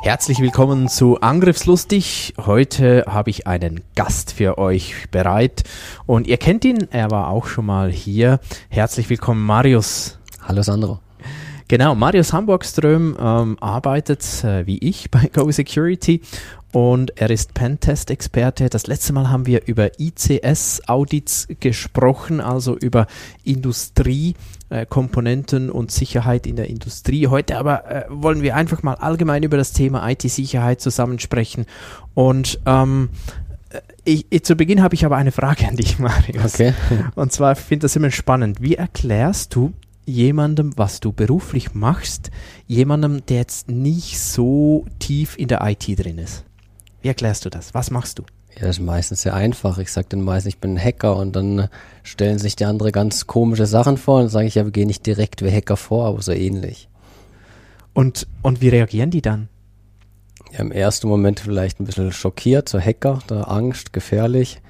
Herzlich willkommen zu Angriffslustig. Heute habe ich einen Gast für euch bereit und ihr kennt ihn, er war auch schon mal hier. Herzlich willkommen, Marius. Hallo Sandro. Genau, Marius Hamburgström ähm, arbeitet äh, wie ich bei Go Security und er ist Pentest-Experte. Das letzte Mal haben wir über ICS-Audits gesprochen, also über Industriekomponenten äh, und Sicherheit in der Industrie. Heute aber äh, wollen wir einfach mal allgemein über das Thema IT-Sicherheit zusammensprechen. Und ähm, äh, ich, ich, zu Beginn habe ich aber eine Frage an dich, Marius. Okay. Und zwar finde ich das immer spannend. Wie erklärst du jemandem, was du beruflich machst, jemandem, der jetzt nicht so tief in der IT drin ist? Wie erklärst du das? Was machst du? Ja, das ist meistens sehr einfach. Ich sage dann meistens, ich bin ein Hacker und dann stellen sich die andere ganz komische Sachen vor und dann sage ich, ja, wir gehen nicht direkt wie Hacker vor, aber so ähnlich. Und, und wie reagieren die dann? Ja, im ersten Moment vielleicht ein bisschen schockiert, so Hacker, da Angst, gefährlich.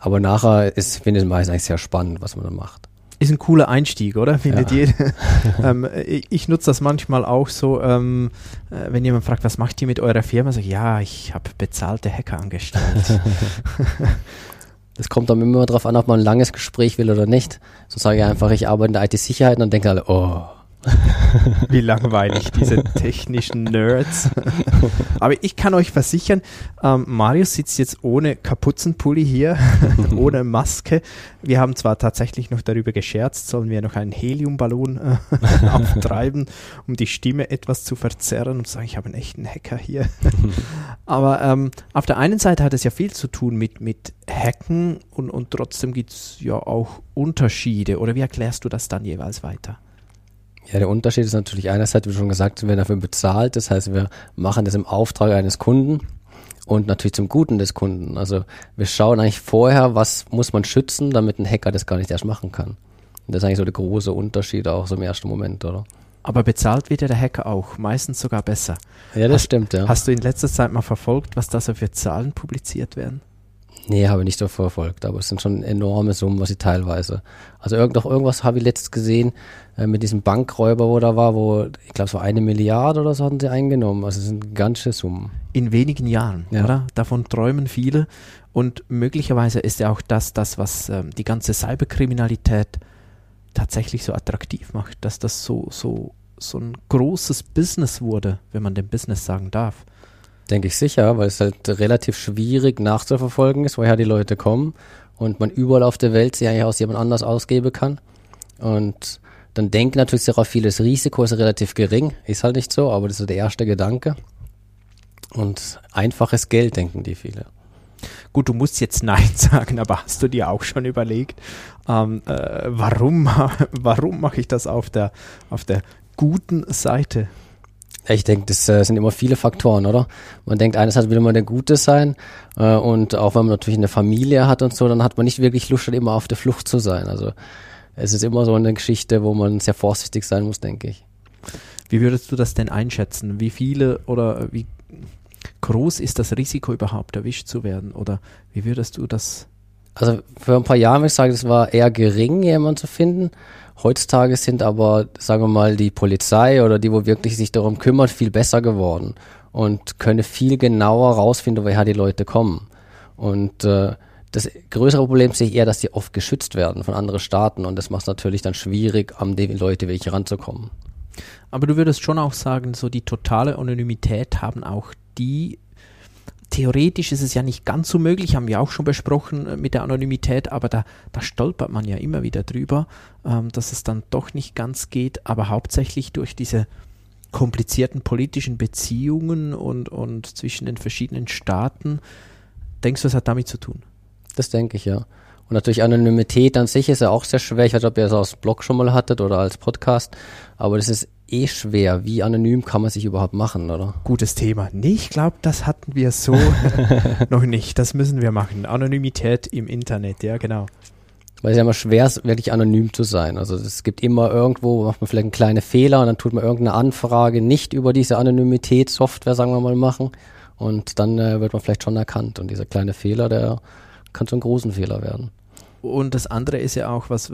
Aber nachher ist, finde ich meistens eigentlich sehr spannend, was man da macht ist ein cooler Einstieg, oder? Findet ja. jeder. ähm, ich, ich nutze das manchmal auch so, ähm, äh, wenn jemand fragt, was macht ihr mit eurer Firma? Sag ich, ja, ich habe bezahlte Hacker angestellt. Das kommt dann immer darauf an, ob man ein langes Gespräch will oder nicht. So sage ich einfach, ich arbeite in der IT-Sicherheit und dann denken alle, oh, Wie langweilig, diese technischen Nerds. Aber ich kann euch versichern, ähm, Marius sitzt jetzt ohne Kapuzenpulli hier, ohne Maske. Wir haben zwar tatsächlich noch darüber gescherzt, sollen wir noch einen Heliumballon äh, auftreiben, um die Stimme etwas zu verzerren und sagen, ich habe einen echten Hacker hier. Aber ähm, auf der einen Seite hat es ja viel zu tun mit, mit Hacken und, und trotzdem gibt es ja auch Unterschiede. Oder wie erklärst du das dann jeweils weiter? Ja, der Unterschied ist natürlich einerseits, wie schon gesagt, wir werden dafür bezahlt. Das heißt, wir machen das im Auftrag eines Kunden und natürlich zum Guten des Kunden. Also wir schauen eigentlich vorher, was muss man schützen, damit ein Hacker das gar nicht erst machen kann. Und das ist eigentlich so der große Unterschied auch so im ersten Moment, oder? Aber bezahlt wird ja der Hacker auch, meistens sogar besser. Ja, das hast, stimmt, ja. Hast du in letzter Zeit mal verfolgt, was da so für Zahlen publiziert werden? Nee, habe ich nicht so verfolgt, aber es sind schon enorme Summen, was sie teilweise. Also irgend, doch irgendwas habe ich letztens gesehen äh, mit diesem Bankräuber, wo da war, wo ich glaube so eine Milliarde oder so hatten sie eingenommen. Also es sind ganze Summen. In wenigen Jahren, ja. oder? Davon träumen viele und möglicherweise ist ja auch das, das was ähm, die ganze Cyberkriminalität tatsächlich so attraktiv macht, dass das so so so ein großes Business wurde, wenn man dem Business sagen darf. Denke ich sicher, weil es halt relativ schwierig nachzuverfolgen ist, woher die Leute kommen und man überall auf der Welt sie eigentlich aus jemand anders ausgeben kann. Und dann denken natürlich sehr viele, das Risiko ist relativ gering. Ist halt nicht so, aber das ist der erste Gedanke. Und einfaches Geld denken die viele. Gut, du musst jetzt Nein sagen, aber hast du dir auch schon überlegt, ähm, äh, warum, warum mache ich das auf der, auf der guten Seite? Ich denke, das äh, sind immer viele Faktoren, oder? Man denkt, einerseits will man der Gute sein äh, und auch wenn man natürlich eine Familie hat und so, dann hat man nicht wirklich Lust, dann immer auf der Flucht zu sein. Also es ist immer so eine Geschichte, wo man sehr vorsichtig sein muss, denke ich. Wie würdest du das denn einschätzen? Wie viele oder wie groß ist das Risiko überhaupt, erwischt zu werden? Oder wie würdest du das? Also für ein paar Jahre würde ich sagen, es war eher gering, jemanden zu finden. Heutzutage sind aber, sagen wir mal, die Polizei oder die, wo wirklich sich darum kümmert, viel besser geworden und können viel genauer rausfinden, woher die Leute kommen. Und äh, das größere Problem sehe ich eher, dass die oft geschützt werden von anderen Staaten und das macht es natürlich dann schwierig, an die Leute wirklich ranzukommen. Aber du würdest schon auch sagen, so die totale Anonymität haben auch die theoretisch ist es ja nicht ganz so möglich, haben wir auch schon besprochen äh, mit der Anonymität, aber da, da stolpert man ja immer wieder drüber, ähm, dass es dann doch nicht ganz geht, aber hauptsächlich durch diese komplizierten politischen Beziehungen und, und zwischen den verschiedenen Staaten. Denkst du, das hat damit zu tun? Das denke ich, ja. Und natürlich Anonymität an sich ist ja auch sehr schwer. Ich weiß nicht, ob ihr das aus Blog schon mal hattet oder als Podcast, aber das ist eh schwer. Wie anonym kann man sich überhaupt machen, oder? Gutes Thema. Nee, ich glaube, das hatten wir so noch nicht. Das müssen wir machen. Anonymität im Internet, ja, genau. Weil es ja immer schwer ist, wirklich anonym zu sein. Also es gibt immer irgendwo, macht man vielleicht einen kleinen Fehler und dann tut man irgendeine Anfrage nicht über diese Anonymität-Software, sagen wir mal, machen. Und dann äh, wird man vielleicht schon erkannt. Und dieser kleine Fehler, der kann zu einem großen Fehler werden. Und das andere ist ja auch, was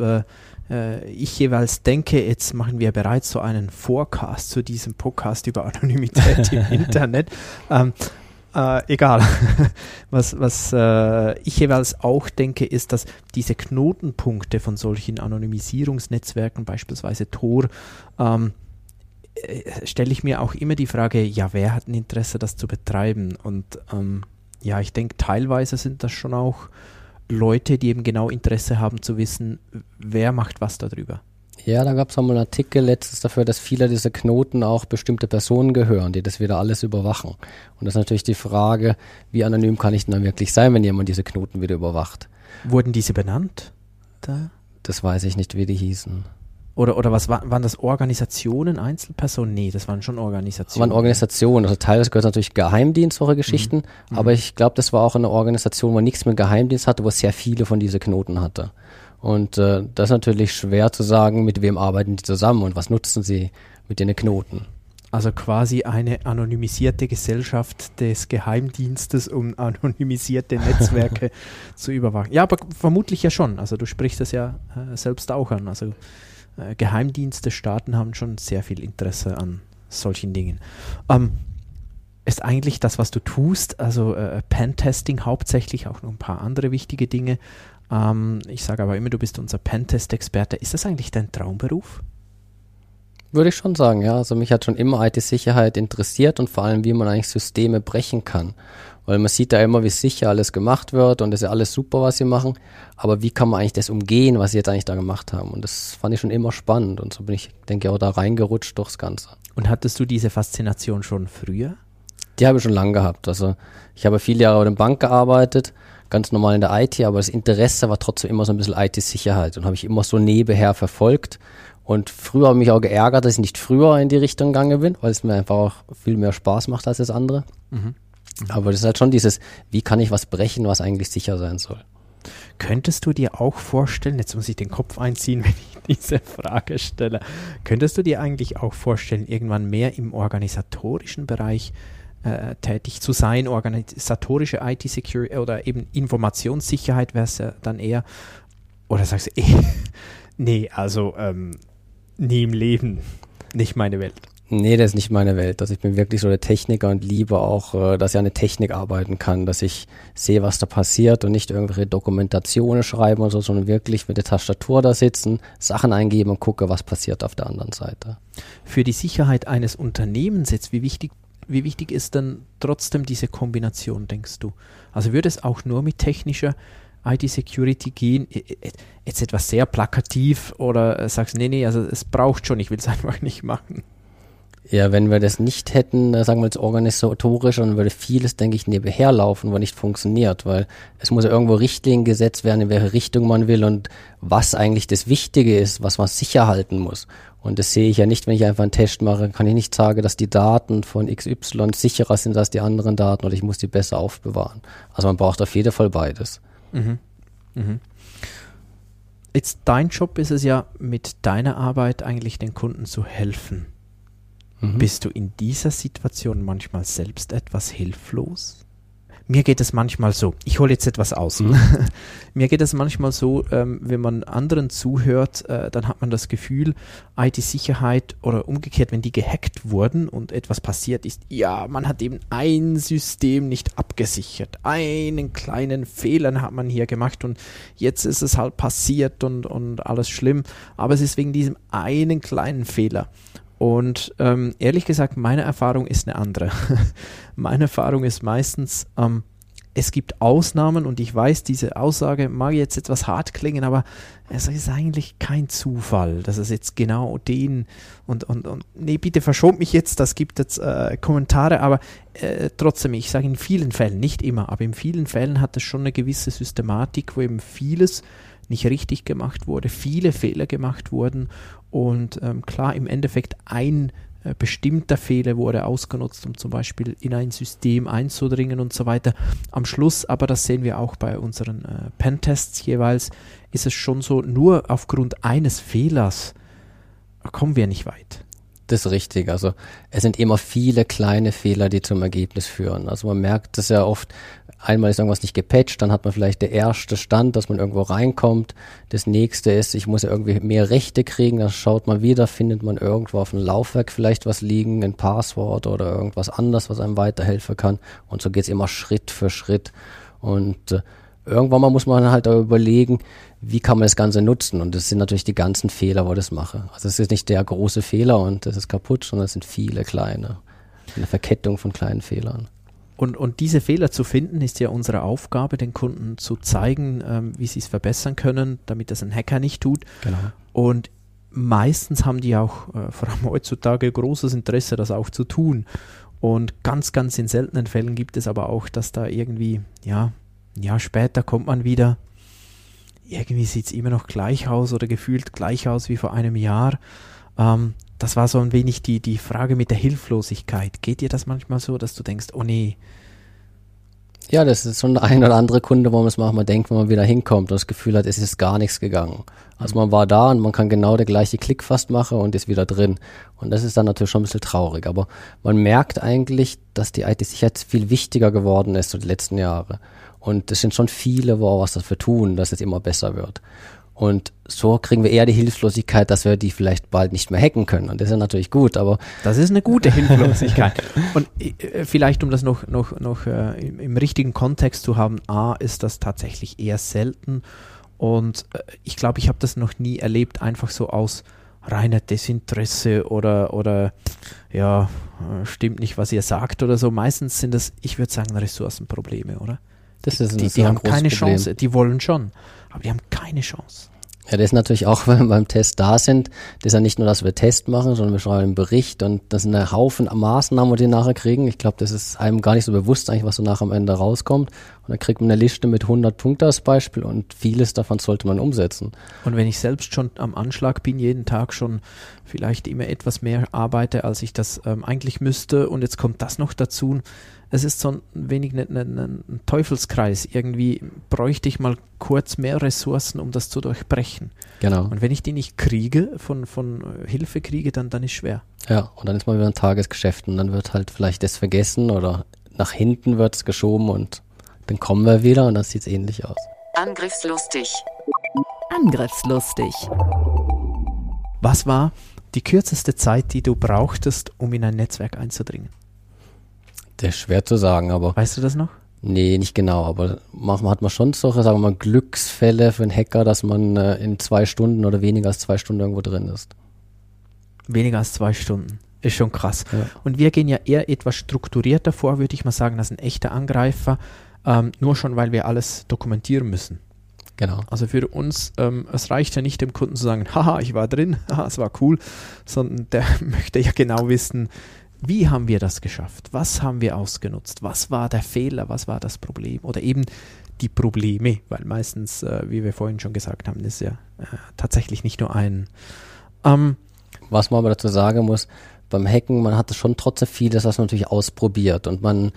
äh, ich jeweils denke, jetzt machen wir bereits so einen Forecast zu diesem Podcast über Anonymität im Internet. Ähm, äh, egal. was was äh, ich jeweils auch denke, ist, dass diese Knotenpunkte von solchen Anonymisierungsnetzwerken, beispielsweise Tor, ähm, äh, stelle ich mir auch immer die Frage, ja, wer hat ein Interesse, das zu betreiben? Und ähm, ja, ich denke, teilweise sind das schon auch Leute, die eben genau Interesse haben zu wissen, wer macht was darüber. Ja, da gab es mal einen Artikel letztens dafür, dass viele dieser Knoten auch bestimmte Personen gehören, die das wieder alles überwachen. Und das ist natürlich die Frage, wie anonym kann ich denn dann wirklich sein, wenn jemand diese Knoten wieder überwacht? Wurden diese benannt? Da? Das weiß ich nicht, wie die hießen. Oder, oder was war, waren das Organisationen, Einzelpersonen? Nee, das waren schon Organisationen. Das waren Organisationen. Also teilweise gehört natürlich Geheimdienst, solche Geschichten. Mhm. Aber ich glaube, das war auch eine Organisation, wo nichts mit Geheimdienst hatte, wo sehr viele von diesen Knoten hatte. Und äh, das ist natürlich schwer zu sagen, mit wem arbeiten die zusammen und was nutzen sie mit den Knoten. Also quasi eine anonymisierte Gesellschaft des Geheimdienstes, um anonymisierte Netzwerke zu überwachen. Ja, aber vermutlich ja schon. Also du sprichst das ja äh, selbst auch an. Also äh, Geheimdienste, Staaten haben schon sehr viel Interesse an solchen Dingen. Ähm, ist eigentlich das, was du tust, also äh, Pentesting hauptsächlich, auch noch ein paar andere wichtige Dinge, ähm, ich sage aber immer, du bist unser Pentest-Experte. Ist das eigentlich dein Traumberuf? Würde ich schon sagen, ja. Also mich hat schon immer IT-Sicherheit interessiert und vor allem, wie man eigentlich Systeme brechen kann. Weil man sieht da immer, wie sicher alles gemacht wird und das ist ja alles super, was sie machen. Aber wie kann man eigentlich das umgehen, was sie jetzt eigentlich da gemacht haben? Und das fand ich schon immer spannend und so bin ich, denke ich, auch da reingerutscht durchs Ganze. Und hattest du diese Faszination schon früher? Die habe ich schon lange gehabt. Also ich habe viele Jahre bei der Bank gearbeitet ganz normal in der IT, aber das Interesse war trotzdem immer so ein bisschen IT-Sicherheit und habe ich immer so nebenher verfolgt. Und früher habe ich mich auch geärgert, dass ich nicht früher in die Richtung gegangen bin, weil es mir einfach auch viel mehr Spaß macht als das andere. Mhm. Mhm. Aber das ist halt schon dieses, wie kann ich was brechen, was eigentlich sicher sein soll. Könntest du dir auch vorstellen, jetzt muss ich den Kopf einziehen, wenn ich diese Frage stelle, könntest du dir eigentlich auch vorstellen, irgendwann mehr im organisatorischen Bereich äh, tätig zu sein, organisatorische IT-Security oder eben Informationssicherheit wäre es ja dann eher. Oder sagst du, eh, nee, also ähm, nie im Leben, nicht meine Welt. Nee, das ist nicht meine Welt. Also ich bin wirklich so der Techniker und liebe auch, äh, dass ich an der Technik arbeiten kann, dass ich sehe, was da passiert und nicht irgendwelche Dokumentationen schreiben oder so, sondern wirklich mit der Tastatur da sitzen, Sachen eingeben und gucke, was passiert auf der anderen Seite. Für die Sicherheit eines Unternehmens jetzt, wie wichtig wie wichtig ist dann trotzdem diese Kombination, denkst du? Also würde es auch nur mit technischer IT-Security gehen? Jetzt etwas sehr plakativ oder sagst, nee, nee, also es braucht schon, ich will es einfach nicht machen. Ja, wenn wir das nicht hätten, äh, sagen wir jetzt organisatorisch, dann würde vieles, denke ich, nebenher laufen, wo nicht funktioniert, weil es muss ja irgendwo Richtlinien gesetzt werden, in welche Richtung man will und was eigentlich das Wichtige ist, was man sicher halten muss. Und das sehe ich ja nicht, wenn ich einfach einen Test mache, kann ich nicht sagen, dass die Daten von XY sicherer sind als die anderen Daten oder ich muss die besser aufbewahren. Also man braucht auf jeden Fall beides. Mhm. Mhm. Jetzt dein Job ist es ja, mit deiner Arbeit eigentlich den Kunden zu helfen. Mhm. Bist du in dieser Situation manchmal selbst etwas hilflos? Mir geht es manchmal so, ich hole jetzt etwas aus. Mhm. Mir geht es manchmal so, ähm, wenn man anderen zuhört, äh, dann hat man das Gefühl, IT-Sicherheit oder umgekehrt, wenn die gehackt wurden und etwas passiert ist, ja, man hat eben ein System nicht abgesichert. Einen kleinen Fehler hat man hier gemacht und jetzt ist es halt passiert und, und alles schlimm. Aber es ist wegen diesem einen kleinen Fehler. Und ähm, ehrlich gesagt, meine Erfahrung ist eine andere. meine Erfahrung ist meistens, ähm, es gibt Ausnahmen und ich weiß, diese Aussage mag jetzt etwas hart klingen, aber es ist eigentlich kein Zufall, dass es jetzt genau den und, und, und nee, bitte verschont mich jetzt, das gibt jetzt äh, Kommentare, aber äh, trotzdem, ich sage in vielen Fällen, nicht immer, aber in vielen Fällen hat es schon eine gewisse Systematik, wo eben vieles nicht richtig gemacht wurde, viele Fehler gemacht wurden und ähm, klar, im Endeffekt ein äh, bestimmter Fehler wurde ausgenutzt, um zum Beispiel in ein System einzudringen und so weiter. Am Schluss, aber das sehen wir auch bei unseren äh, Pentests jeweils, ist es schon so, nur aufgrund eines Fehlers kommen wir nicht weit. Das richtig. Also es sind immer viele kleine Fehler, die zum Ergebnis führen. Also man merkt das ja oft, einmal ist irgendwas nicht gepatcht, dann hat man vielleicht der erste Stand, dass man irgendwo reinkommt. Das nächste ist, ich muss ja irgendwie mehr Rechte kriegen, dann schaut man wieder, findet man irgendwo auf dem Laufwerk vielleicht was liegen, ein Passwort oder irgendwas anderes, was einem weiterhelfen kann. Und so geht's immer Schritt für Schritt. Und äh, irgendwann mal muss man halt überlegen, wie kann man das Ganze nutzen? Und das sind natürlich die ganzen Fehler, wo ich das mache. Also es ist nicht der große Fehler und das ist kaputt, sondern es sind viele kleine. Eine Verkettung von kleinen Fehlern. Und, und diese Fehler zu finden, ist ja unsere Aufgabe, den Kunden zu zeigen, ähm, wie sie es verbessern können, damit das ein Hacker nicht tut. Genau. Und meistens haben die auch, äh, vor allem heutzutage, großes Interesse, das auch zu tun. Und ganz, ganz in seltenen Fällen gibt es aber auch, dass da irgendwie, ja, ein Jahr später kommt man wieder, irgendwie sieht es immer noch gleich aus oder gefühlt gleich aus wie vor einem Jahr. Ähm, das war so ein wenig die, die Frage mit der Hilflosigkeit. Geht dir das manchmal so, dass du denkst, oh nee, Ja, das ist schon der ein oder andere Kunde, wo man es manchmal denkt, wenn man wieder hinkommt und das Gefühl hat, es ist gar nichts gegangen. Also man war da und man kann genau der gleiche Klick fast machen und ist wieder drin. Und das ist dann natürlich schon ein bisschen traurig. Aber man merkt eigentlich, dass die IT-Sicherheit viel wichtiger geworden ist so die letzten Jahre. Und es sind schon viele, wo was dafür tun, dass es immer besser wird. Und so kriegen wir eher die Hilflosigkeit, dass wir die vielleicht bald nicht mehr hacken können. Und das ist ja natürlich gut, aber Das ist eine gute Hilflosigkeit. Und äh, vielleicht, um das noch, noch, noch äh, im, im richtigen Kontext zu haben, A, ist das tatsächlich eher selten. Und äh, ich glaube, ich habe das noch nie erlebt, einfach so aus reiner Desinteresse oder, oder ja, stimmt nicht, was ihr sagt oder so. Meistens sind das, ich würde sagen, Ressourcenprobleme, oder? Das ist ein, Die, die haben keine Problem. Chance, die wollen schon, aber die haben keine Chance. Ja, das ist natürlich auch, wenn wir beim Test da sind, das ist ja nicht nur, dass wir Test machen, sondern wir schreiben einen Bericht und das sind ein Haufen Maßnahmen, die wir nachher kriegen. Ich glaube, das ist einem gar nicht so bewusst eigentlich, was so nachher am Ende rauskommt. Und dann kriegt man eine Liste mit 100 Punkten als Beispiel und vieles davon sollte man umsetzen. Und wenn ich selbst schon am Anschlag bin, jeden Tag schon vielleicht immer etwas mehr arbeite, als ich das ähm, eigentlich müsste, und jetzt kommt das noch dazu, es ist so ein wenig ne, ne, ne, ein Teufelskreis. Irgendwie bräuchte ich mal kurz mehr Ressourcen, um das zu durchbrechen. Genau. Und wenn ich die nicht kriege, von, von Hilfe kriege, dann, dann ist schwer. Ja, und dann ist man wieder ein Tagesgeschäft und dann wird halt vielleicht das vergessen oder nach hinten wird es geschoben und dann kommen wir wieder und dann sieht es ähnlich aus. Angriffslustig. Angriffslustig. Was war die kürzeste Zeit, die du brauchtest, um in ein Netzwerk einzudringen? Das ist schwer zu sagen, aber Weißt du das noch? nee, nicht genau. Aber manchmal hat man schon solche, sagen wir mal, Glücksfälle für einen Hacker, dass man äh, in zwei Stunden oder weniger als zwei Stunden irgendwo drin ist. Weniger als zwei Stunden. Ist schon krass. Ja. Und wir gehen ja eher etwas strukturierter vor, würde ich mal sagen, als ein echter Angreifer. Ähm, nur schon, weil wir alles dokumentieren müssen. Genau. Also für uns, ähm, es reicht ja nicht dem Kunden zu sagen, haha, ich war drin, haha, es war cool, sondern der möchte ja genau wissen, wie haben wir das geschafft? Was haben wir ausgenutzt? Was war der Fehler? Was war das Problem? Oder eben die Probleme, weil meistens, äh, wie wir vorhin schon gesagt haben, ist ja äh, tatsächlich nicht nur ein. Ähm, Was man aber dazu sagen muss, beim Hacken, man hat schon trotzdem vieles, was man natürlich ausprobiert und man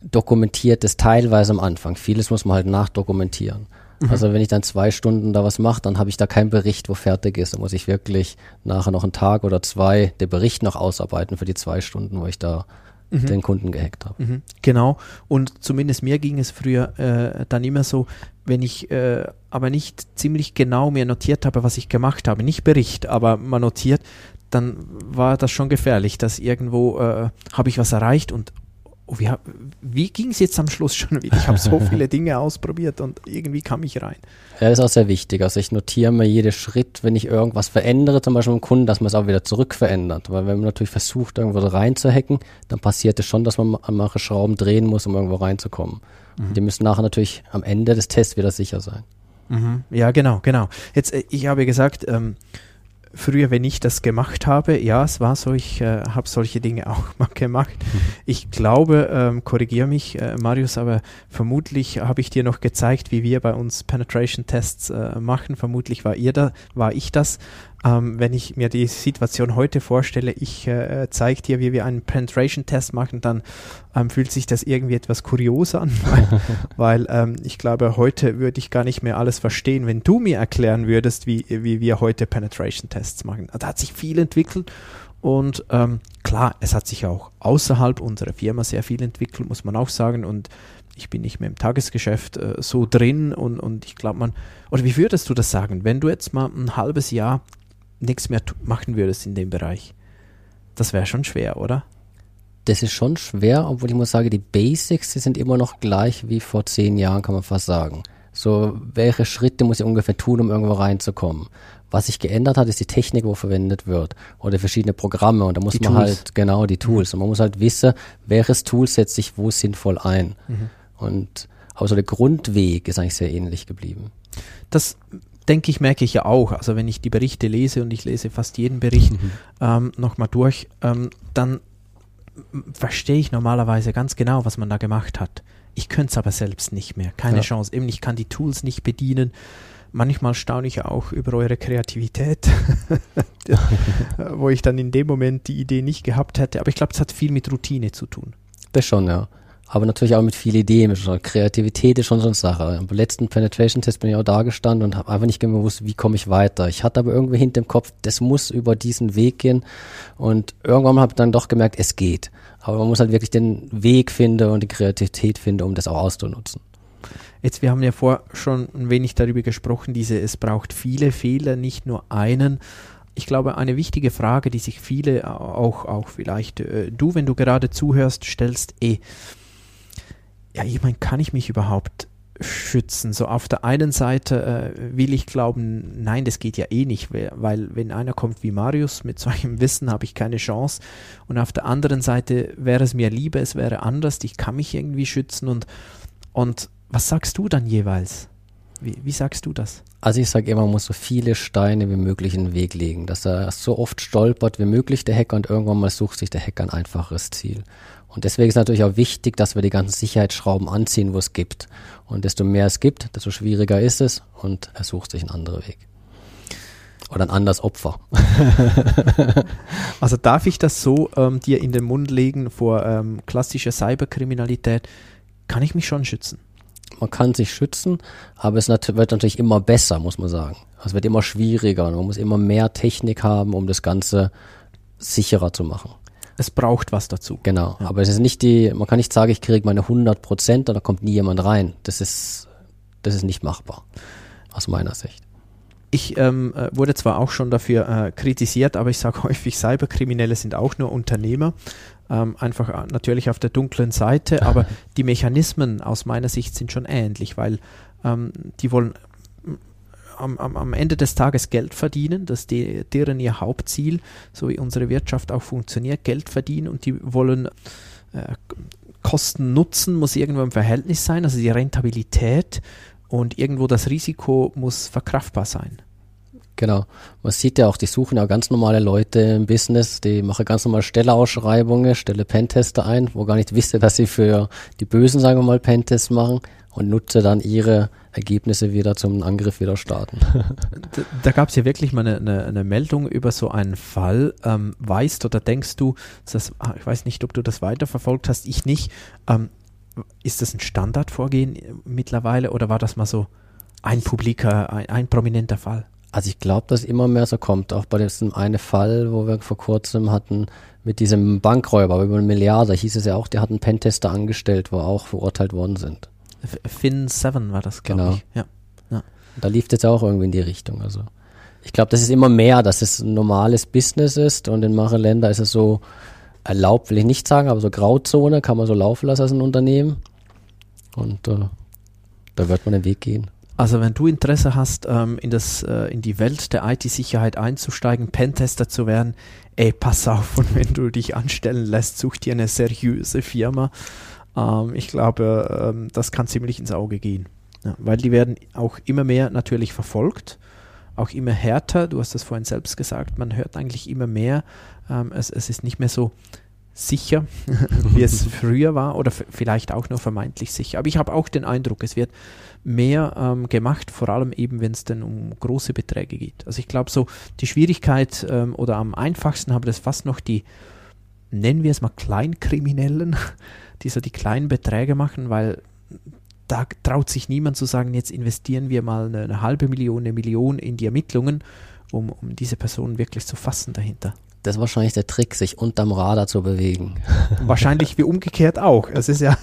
dokumentiert es teilweise am Anfang. Vieles muss man halt nachdokumentieren. Also wenn ich dann zwei Stunden da was mache, dann habe ich da keinen Bericht, wo fertig ist. Da muss ich wirklich nachher noch einen Tag oder zwei den Bericht noch ausarbeiten für die zwei Stunden, wo ich da den Kunden gehackt habe. Mhm, Genau. Und zumindest mir ging es früher äh, dann immer so, wenn ich äh, aber nicht ziemlich genau mir notiert habe, was ich gemacht habe, nicht Bericht, aber mal notiert, dann war das schon gefährlich, dass irgendwo äh, habe ich was erreicht und oh, wie, wie ging es jetzt am Schluss schon wieder? Ich habe so viele Dinge ausprobiert und irgendwie kam ich rein. Ja, das ist auch sehr wichtig. Also ich notiere mir jeden Schritt, wenn ich irgendwas verändere, zum Beispiel mit dem Kunden, dass man es auch wieder zurück verändert. Weil wenn man natürlich versucht, irgendwo rein zu hacken, dann passiert es schon, dass man an manche Schrauben drehen muss, um irgendwo reinzukommen. Mhm. Die müssen nachher natürlich am Ende des Tests wieder sicher sein. Mhm. Ja, genau, genau. Jetzt, äh, ich habe gesagt, ähm, früher, wenn ich das gemacht habe, ja, es war so, ich äh, habe solche Dinge auch mal gemacht. Mhm. Ich glaube, ähm, korrigiere mich, äh, Marius, aber vermutlich habe ich dir noch gezeigt, wie wir bei uns Penetration-Tests äh, machen. Vermutlich war ihr da, war ich das. Ähm, wenn ich mir die Situation heute vorstelle, ich äh, zeige dir, wie wir einen Penetration-Test machen, dann ähm, fühlt sich das irgendwie etwas kurios an, weil, weil ähm, ich glaube, heute würde ich gar nicht mehr alles verstehen, wenn du mir erklären würdest, wie, wie wir heute Penetration-Tests machen. Da hat sich viel entwickelt und ähm, klar, es hat sich auch außerhalb unserer Firma sehr viel entwickelt, muss man auch sagen. Und ich bin nicht mehr im Tagesgeschäft äh, so drin und, und ich glaube, man, oder wie würdest du das sagen, wenn du jetzt mal ein halbes Jahr nichts mehr machen würdest in dem Bereich. Das wäre schon schwer, oder? Das ist schon schwer, obwohl ich muss sagen, die Basics, die sind immer noch gleich wie vor zehn Jahren, kann man fast sagen. So, welche Schritte muss ich ungefähr tun, um irgendwo reinzukommen? Was sich geändert hat, ist die Technik, wo verwendet wird. Oder verschiedene Programme. Und da muss die man Tools. halt, genau, die Tools. Und man muss halt wissen, welches Tool setzt sich wo sinnvoll ein. Mhm. Und aber so der Grundweg ist eigentlich sehr ähnlich geblieben. Das denke ich, merke ich ja auch. Also wenn ich die Berichte lese und ich lese fast jeden Bericht mhm. ähm, nochmal durch, ähm, dann verstehe ich normalerweise ganz genau, was man da gemacht hat. Ich könnte es aber selbst nicht mehr. Keine ja. Chance. Eben, ich kann die Tools nicht bedienen. Manchmal staune ich auch über eure Kreativität, wo ich dann in dem Moment die Idee nicht gehabt hätte. Aber ich glaube, es hat viel mit Routine zu tun. Das schon, ja aber natürlich auch mit viel Ideen, mit Kreativität ist schon so eine Sache. Am letzten Penetration-Test bin ich auch da gestanden und habe einfach nicht gewusst, wie komme ich weiter. Ich hatte aber irgendwie hinter dem Kopf, das muss über diesen Weg gehen und irgendwann habe ich dann doch gemerkt, es geht. Aber man muss halt wirklich den Weg finden und die Kreativität finden, um das auch auszunutzen. Jetzt, wir haben ja vor schon ein wenig darüber gesprochen, diese, es braucht viele Fehler, nicht nur einen ich glaube, eine wichtige Frage, die sich viele auch, auch vielleicht äh, du, wenn du gerade zuhörst, stellst, eh, ja, ich meine, kann ich mich überhaupt schützen? So auf der einen Seite äh, will ich glauben, nein, das geht ja eh nicht, weil wenn einer kommt wie Marius mit solchem Wissen, habe ich keine Chance. Und auf der anderen Seite wäre es mir lieber, es wäre anders, ich kann mich irgendwie schützen und, und was sagst du dann jeweils? Wie, wie sagst du das? Also ich sage immer, man muss so viele Steine wie möglich in den Weg legen, dass er so oft stolpert wie möglich, der Hacker, und irgendwann mal sucht sich der Hacker ein einfaches Ziel. Und deswegen ist natürlich auch wichtig, dass wir die ganzen Sicherheitsschrauben anziehen, wo es gibt. Und desto mehr es gibt, desto schwieriger ist es und er sucht sich einen anderen Weg. Oder ein anderes Opfer. also darf ich das so ähm, dir in den Mund legen vor ähm, klassischer Cyberkriminalität? Kann ich mich schon schützen? Man kann sich schützen, aber es wird natürlich immer besser, muss man sagen. Es wird immer schwieriger und man muss immer mehr Technik haben, um das Ganze sicherer zu machen es braucht was dazu. Genau, ja. aber es ist nicht die, man kann nicht sagen, ich kriege meine 100 Prozent und da kommt nie jemand rein. Das ist, das ist nicht machbar, aus meiner Sicht. Ich ähm, äh, wurde zwar auch schon dafür äh, kritisiert, aber ich sage häufig, Cyberkriminelle sind auch nur Unternehmer, ähm, einfach äh, natürlich auf der dunklen Seite, aber die Mechanismen aus meiner Sicht sind schon ähnlich, weil ähm, die wollen am, am, am Ende des Tages Geld verdienen, das ist deren ihr Hauptziel, so wie unsere Wirtschaft auch funktioniert, Geld verdienen und die wollen äh, Kosten nutzen, muss irgendwo im Verhältnis sein, also die Rentabilität und irgendwo das Risiko muss verkraftbar sein. Genau. Man sieht ja auch, die suchen ja ganz normale Leute im Business, die machen ganz normal Stelleausschreibungen, stelle Pentester ein, wo gar nicht wisse, dass sie für die Bösen, sagen wir mal, Pentests machen und nutze dann ihre Ergebnisse wieder zum Angriff wieder starten. da, da gab es ja wirklich mal eine, eine, eine, Meldung über so einen Fall. Ähm, weißt oder denkst du, das, ah, ich weiß nicht, ob du das weiterverfolgt hast, ich nicht. Ähm, ist das ein Standardvorgehen mittlerweile oder war das mal so ein publiker, ein, ein prominenter Fall? Also ich glaube, dass immer mehr so kommt. Auch bei diesem einen Fall, wo wir vor kurzem hatten mit diesem Bankräuber über eine Milliarde, hieß es ja auch, der hat einen Pentester angestellt, wo auch verurteilt worden sind. Fin 7 war das, glaube genau. ich. Ja. ja. Da lief das auch irgendwie in die Richtung. Also ich glaube, das ist immer mehr, dass es ein normales Business ist und in manchen Ländern ist es so erlaubt, will ich nicht sagen, aber so Grauzone kann man so laufen lassen als ein Unternehmen. Und äh, da wird man den Weg gehen. Also wenn du Interesse hast, ähm, in, das, äh, in die Welt der IT-Sicherheit einzusteigen, Pentester zu werden, ey, pass auf, und wenn du dich anstellen lässt, such dir eine seriöse Firma Ähm, ich glaube, ähm, das kann ziemlich ins Auge gehen. Ja, weil die werden auch immer mehr natürlich verfolgt, auch immer härter. Du hast das vorhin selbst gesagt, man hört eigentlich immer mehr. Ähm, es, es ist nicht mehr so sicher, wie es früher war oder vielleicht auch nur vermeintlich sicher. Aber ich habe auch den Eindruck, es wird mehr ähm, gemacht, vor allem eben, wenn es denn um große Beträge geht. Also ich glaube so, die Schwierigkeit ähm, oder am einfachsten haben das fast noch die, nennen wir es mal Kleinkriminellen, die so die kleinen Beträge machen, weil da traut sich niemand zu sagen, jetzt investieren wir mal eine, eine halbe Million, eine Million in die Ermittlungen, um, um diese Person wirklich zu fassen dahinter. Das ist wahrscheinlich der Trick, sich unterm Radar zu bewegen. Wahrscheinlich wie umgekehrt auch. Es ist ja,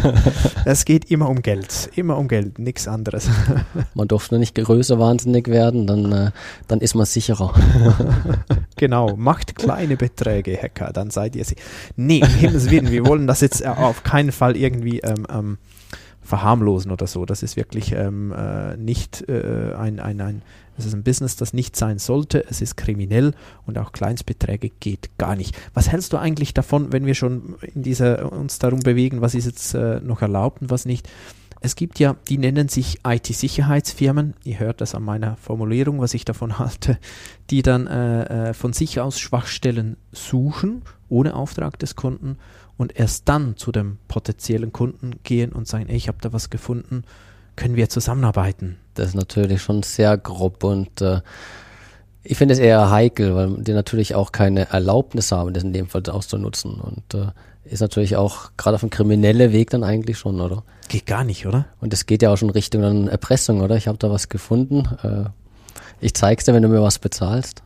es geht immer um Geld, immer um Geld, nichts anderes. Man durfte nur nicht größer wahnsinnig werden, dann, äh, dann ist man sicherer. Genau, macht kleine Beträge, Hacker, dann seid ihr sie. Nee, um Himmels Willen, wir wollen das jetzt auf keinen Fall irgendwie ähm, ähm, verharmlosen oder so. Das ist wirklich ähm, äh, nicht äh, ein, ein, ein, es ist ein Business, das nicht sein sollte. Es ist kriminell und auch Kleinstbeträge geht gar nicht. Was hältst du eigentlich davon, wenn wir schon in dieser, uns darum bewegen, was ist jetzt äh, noch erlaubt und was nicht? Es gibt ja, die nennen sich IT-Sicherheitsfirmen, ihr hört das an meiner Formulierung, was ich davon halte, die dann äh, äh, von sich aus Schwachstellen suchen, ohne Auftrag des Kunden und erst dann zu dem potenziellen Kunden gehen und sagen, ey, ich habe da was gefunden, können wir zusammenarbeiten. Das ist natürlich schon sehr grob und äh, ich finde es eher heikel, weil die natürlich auch keine Erlaubnis haben, das in dem Fall auszunutzen und äh, ist natürlich auch gerade auf dem kriminellen Weg dann eigentlich schon, oder? Geht gar nicht, oder? Und es geht ja auch schon Richtung dann Erpressung, oder? Ich habe da was gefunden. Äh, ich zeig's dir, wenn du mir was bezahlst.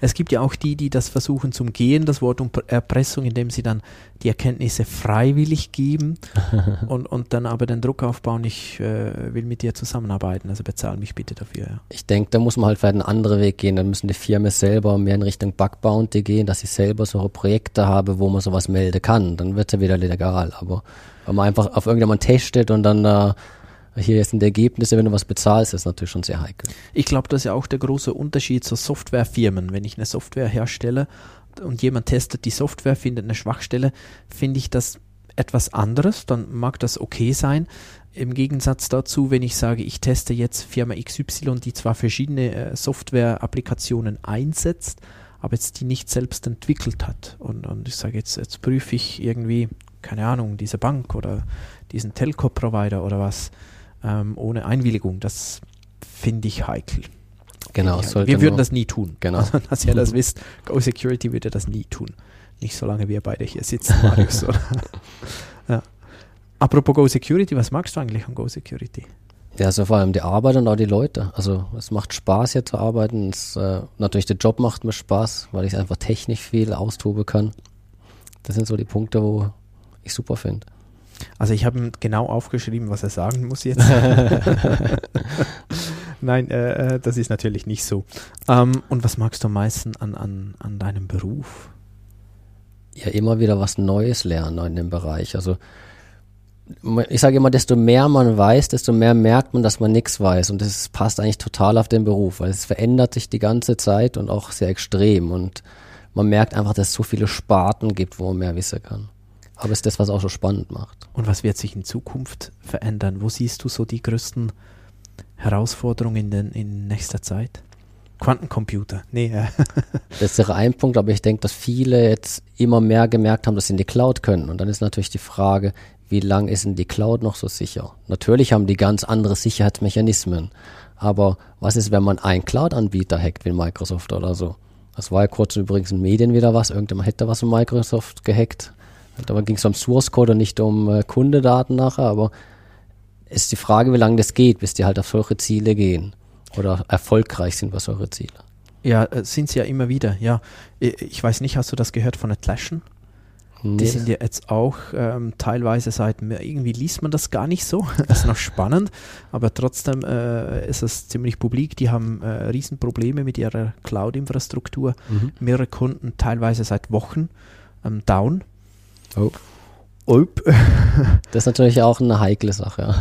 Es gibt ja auch die, die das versuchen zum Gehen, das Wort Erpressung, indem sie dann die Erkenntnisse freiwillig geben und, und dann aber den Druck aufbauen, ich äh, will mit dir zusammenarbeiten, also bezahl mich bitte dafür. Ja. Ich denke, da muss man halt vielleicht einen anderen Weg gehen. Dann müssen die Firmen selber mehr in Richtung Bug Bounty gehen, dass sie selber so Projekte haben, wo man sowas melden kann. Dann wird es ja wieder legal. Aber wenn man einfach auf irgendjemand testet und dann da äh, hier sind die Ergebnisse, wenn du was bezahlst, ist natürlich schon sehr heikel. Ich glaube, das ist ja auch der große Unterschied zu Softwarefirmen. Wenn ich eine Software herstelle und jemand testet die Software, findet eine Schwachstelle, finde ich das etwas anderes, dann mag das okay sein. Im Gegensatz dazu, wenn ich sage, ich teste jetzt Firma XY, die zwar verschiedene äh, Software-Applikationen einsetzt, aber jetzt die nicht selbst entwickelt hat. Und, und ich sage jetzt, jetzt prüfe ich irgendwie, keine Ahnung, diese Bank oder diesen Telco-Provider oder was ähm, ohne Einwilligung. Das finde ich heikel. Genau. Ich heikel. Wir würden das nie tun. Genau. Also, dass ihr das wisst, Go Security würde das nie tun. Nicht solange wir beide hier sitzen, Marius. ja. Apropos Go Security, was magst du eigentlich an Go Security? Ja, also vor allem die Arbeit und auch die Leute. Also es macht Spaß hier zu arbeiten. Es, äh, natürlich der Job macht mir Spaß, weil ich einfach technisch viel austoben kann. Das sind so die Punkte, wo ich super finde. Also ich habe ihm genau aufgeschrieben, was er sagen muss jetzt. Nein, äh, äh, das ist natürlich nicht so. Ähm, und was magst du am meisten an, an, an deinem Beruf? Ja, immer wieder was Neues lernen in dem Bereich. Also ich sage immer, desto mehr man weiß, desto mehr merkt man, dass man nichts weiß. Und das passt eigentlich total auf den Beruf, weil es verändert sich die ganze Zeit und auch sehr extrem. Und man merkt einfach, dass es so viele Sparten gibt, wo man mehr wissen kann. Aber es ist das, was auch so spannend macht. Und was wird sich in Zukunft verändern? Wo siehst du so die größten Herausforderungen in, den, in nächster Zeit? Quantencomputer, nee. Äh. das wäre ein Punkt, aber ich denke, dass viele jetzt immer mehr gemerkt haben, dass sie in die Cloud können. Und dann ist natürlich die Frage, wie lange ist denn die Cloud noch so sicher? Natürlich haben die ganz andere Sicherheitsmechanismen. Aber was ist, wenn man einen Cloud-Anbieter hackt, wie Microsoft oder so? Das war ja kurz übrigens in Medien wieder was. Irgendjemand hätte was von Microsoft gehackt. Dabei ging es um Source Code und nicht um äh, Kundedaten nachher, aber ist die Frage, wie lange das geht, bis die halt auf solche Ziele gehen oder erfolgreich sind bei solche Ziele. Ja, äh, sind sie ja immer wieder, ja. Ich weiß nicht, hast du das gehört von Atlassian? Nee. Die sind ja jetzt auch ähm, teilweise seit, irgendwie liest man das gar nicht so, das ist noch spannend, aber trotzdem äh, ist es ziemlich publik, die haben äh, Riesenprobleme mit ihrer Cloud-Infrastruktur, mhm. mehrere Kunden teilweise seit Wochen ähm, down Oh. Oip. das ist natürlich auch eine heikle Sache.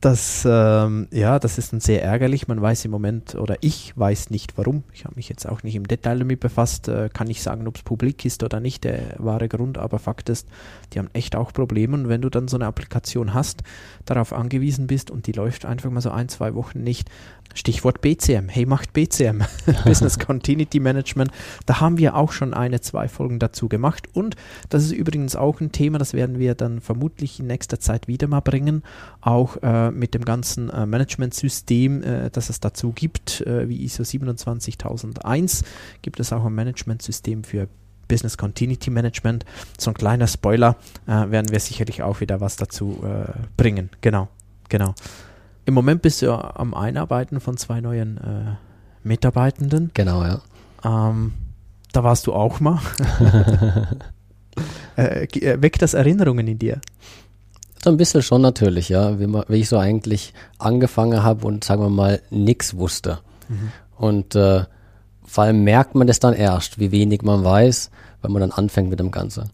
Das, ähm, ja, das ist dann sehr ärgerlich. Man weiß im Moment, oder ich weiß nicht warum. Ich habe mich jetzt auch nicht im Detail damit befasst. Äh, kann nicht sagen, ob es publik ist oder nicht, der wahre Grund. Aber Fakt ist, die haben echt auch Probleme. Und wenn du dann so eine Applikation hast, darauf angewiesen bist und die läuft einfach mal so ein, zwei Wochen nicht, Stichwort BCM. Hey, macht BCM. Business Continuity Management. Da haben wir auch schon eine, zwei Folgen dazu gemacht. Und das ist übrigens auch ein Thema, das werden wir dann vermutlich in nächster Zeit wieder mal bringen. Auch äh, mit dem ganzen äh, Managementsystem, äh, das es dazu gibt, äh, wie ISO 27001, gibt es auch ein Managementsystem für Business Continuity Management. So ein kleiner Spoiler, äh, werden wir sicherlich auch wieder was dazu äh, bringen. Genau, genau. Im Moment bist du am Einarbeiten von zwei neuen Mitarbeitenden. Genau, ja. Ähm, da warst du auch mal. äh, weckt das Erinnerungen in dir? So ein bisschen schon natürlich, ja. Wie, wie ich so eigentlich angefangen habe und sagen wir mal nichts wusste. Mhm. Und äh, vor allem merkt man das dann erst, wie wenig man weiß, wenn man dann anfängt mit dem Ganzen.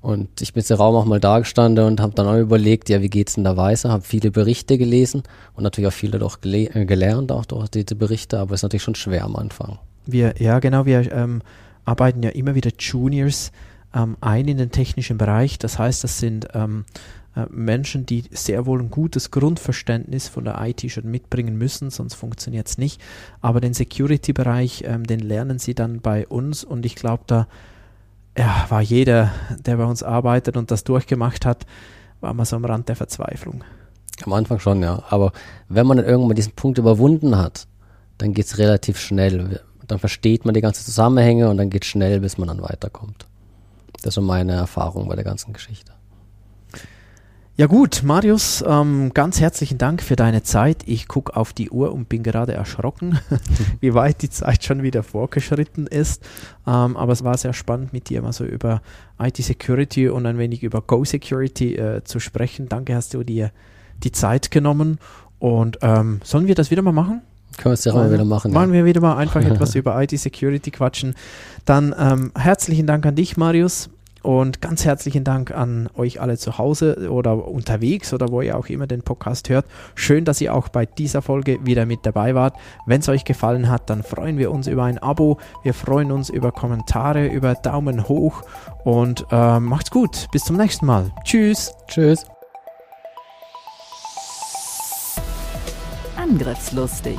Und ich bin jetzt im Raum auch mal da gestanden und habe dann auch überlegt, ja, wie geht's denn da weiter? Habe viele Berichte gelesen und natürlich auch viele doch gele äh, gelernt, auch durch diese Berichte, aber es ist natürlich schon schwer am Anfang. Wir, ja, genau, wir ähm, arbeiten ja immer wieder Juniors ähm, ein in den technischen Bereich. Das heißt, das sind ähm, äh, Menschen, die sehr wohl ein gutes Grundverständnis von der IT schon mitbringen müssen, sonst funktioniert es nicht. Aber den Security-Bereich, ähm, den lernen sie dann bei uns und ich glaube, da ja, war jeder, der bei uns arbeitet und das durchgemacht hat, war mal so am Rand der Verzweiflung. Am Anfang schon, ja. Aber wenn man dann irgendwann diesen Punkt überwunden hat, dann geht es relativ schnell. Dann versteht man die ganzen Zusammenhänge und dann geht es schnell, bis man dann weiterkommt. Das ist so meine Erfahrung bei der ganzen Geschichte. Ja gut, Marius, ähm, ganz herzlichen Dank für deine Zeit. Ich gucke auf die Uhr und bin gerade erschrocken, wie weit die Zeit schon wieder vorgeschritten ist. Ähm, aber es war sehr spannend mit dir mal so über IT-Security und ein wenig über Go-Security äh, zu sprechen. Danke, hast du dir die Zeit genommen. Und ähm, sollen wir das wieder mal machen? Können wir es ja mal wieder machen. Machen ja. wir wieder mal einfach etwas über IT-Security quatschen. Dann ähm, herzlichen Dank an dich, Marius. Und ganz herzlichen Dank an euch alle zu Hause oder unterwegs oder wo ihr auch immer den Podcast hört. Schön, dass ihr auch bei dieser Folge wieder mit dabei wart. Wenn es euch gefallen hat, dann freuen wir uns über ein Abo. Wir freuen uns über Kommentare, über Daumen hoch und äh, macht's gut. Bis zum nächsten Mal. Tschüss. Tschüss. Angriffslustig